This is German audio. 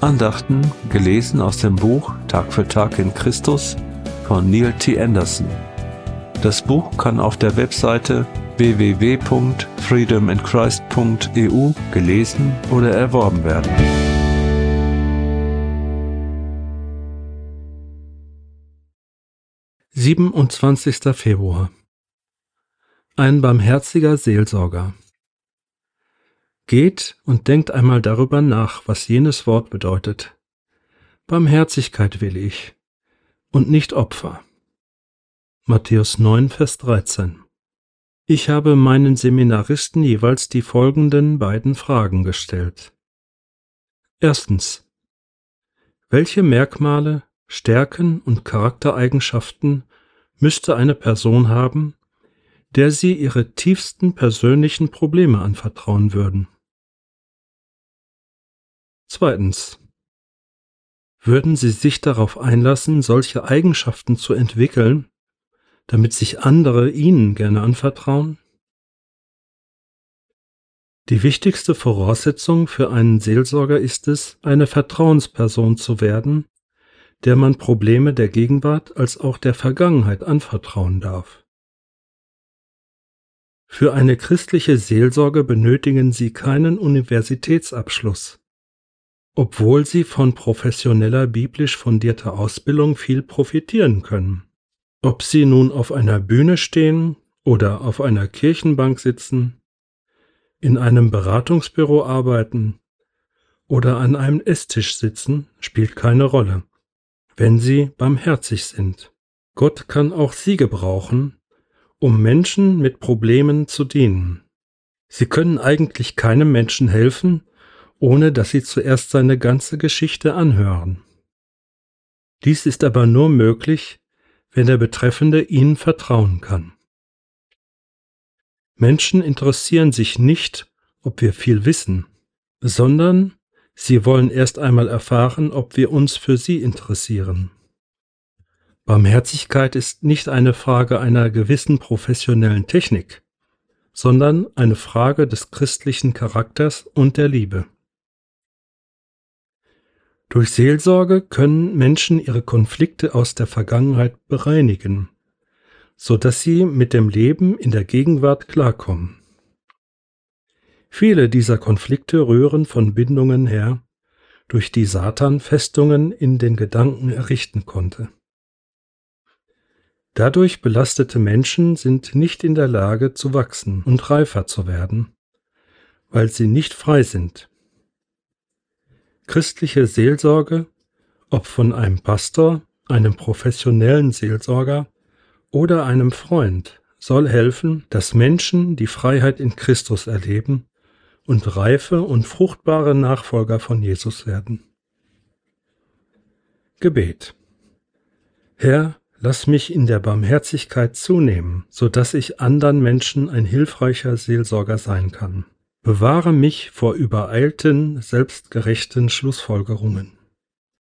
Andachten gelesen aus dem Buch Tag für Tag in Christus von Neil T. Anderson. Das Buch kann auf der Webseite www.freedominchrist.eu gelesen oder erworben werden. Siebenundzwanzigster Februar Ein barmherziger Seelsorger Geht und denkt einmal darüber nach, was jenes Wort bedeutet. Barmherzigkeit will ich und nicht Opfer. Matthäus 9, Vers 13. Ich habe meinen Seminaristen jeweils die folgenden beiden Fragen gestellt. Erstens. Welche Merkmale, Stärken und Charaktereigenschaften müsste eine Person haben, der Sie Ihre tiefsten persönlichen Probleme anvertrauen würden? Zweitens. Würden Sie sich darauf einlassen, solche Eigenschaften zu entwickeln, damit sich andere Ihnen gerne anvertrauen? Die wichtigste Voraussetzung für einen Seelsorger ist es, eine Vertrauensperson zu werden, der man Probleme der Gegenwart als auch der Vergangenheit anvertrauen darf. Für eine christliche Seelsorge benötigen Sie keinen Universitätsabschluss obwohl sie von professioneller biblisch fundierter Ausbildung viel profitieren können. Ob sie nun auf einer Bühne stehen oder auf einer Kirchenbank sitzen, in einem Beratungsbüro arbeiten oder an einem Esstisch sitzen, spielt keine Rolle, wenn sie barmherzig sind. Gott kann auch sie gebrauchen, um Menschen mit Problemen zu dienen. Sie können eigentlich keinem Menschen helfen, ohne dass sie zuerst seine ganze Geschichte anhören. Dies ist aber nur möglich, wenn der Betreffende ihnen vertrauen kann. Menschen interessieren sich nicht, ob wir viel wissen, sondern sie wollen erst einmal erfahren, ob wir uns für sie interessieren. Barmherzigkeit ist nicht eine Frage einer gewissen professionellen Technik, sondern eine Frage des christlichen Charakters und der Liebe. Durch Seelsorge können Menschen ihre Konflikte aus der Vergangenheit bereinigen, so dass sie mit dem Leben in der Gegenwart klarkommen. Viele dieser Konflikte rühren von Bindungen her, durch die Satan Festungen in den Gedanken errichten konnte. Dadurch belastete Menschen sind nicht in der Lage zu wachsen und reifer zu werden, weil sie nicht frei sind Christliche Seelsorge, ob von einem Pastor, einem professionellen Seelsorger oder einem Freund, soll helfen, dass Menschen die Freiheit in Christus erleben und reife und fruchtbare Nachfolger von Jesus werden. Gebet Herr, lass mich in der Barmherzigkeit zunehmen, so dass ich anderen Menschen ein hilfreicher Seelsorger sein kann. Bewahre mich vor übereilten, selbstgerechten Schlussfolgerungen.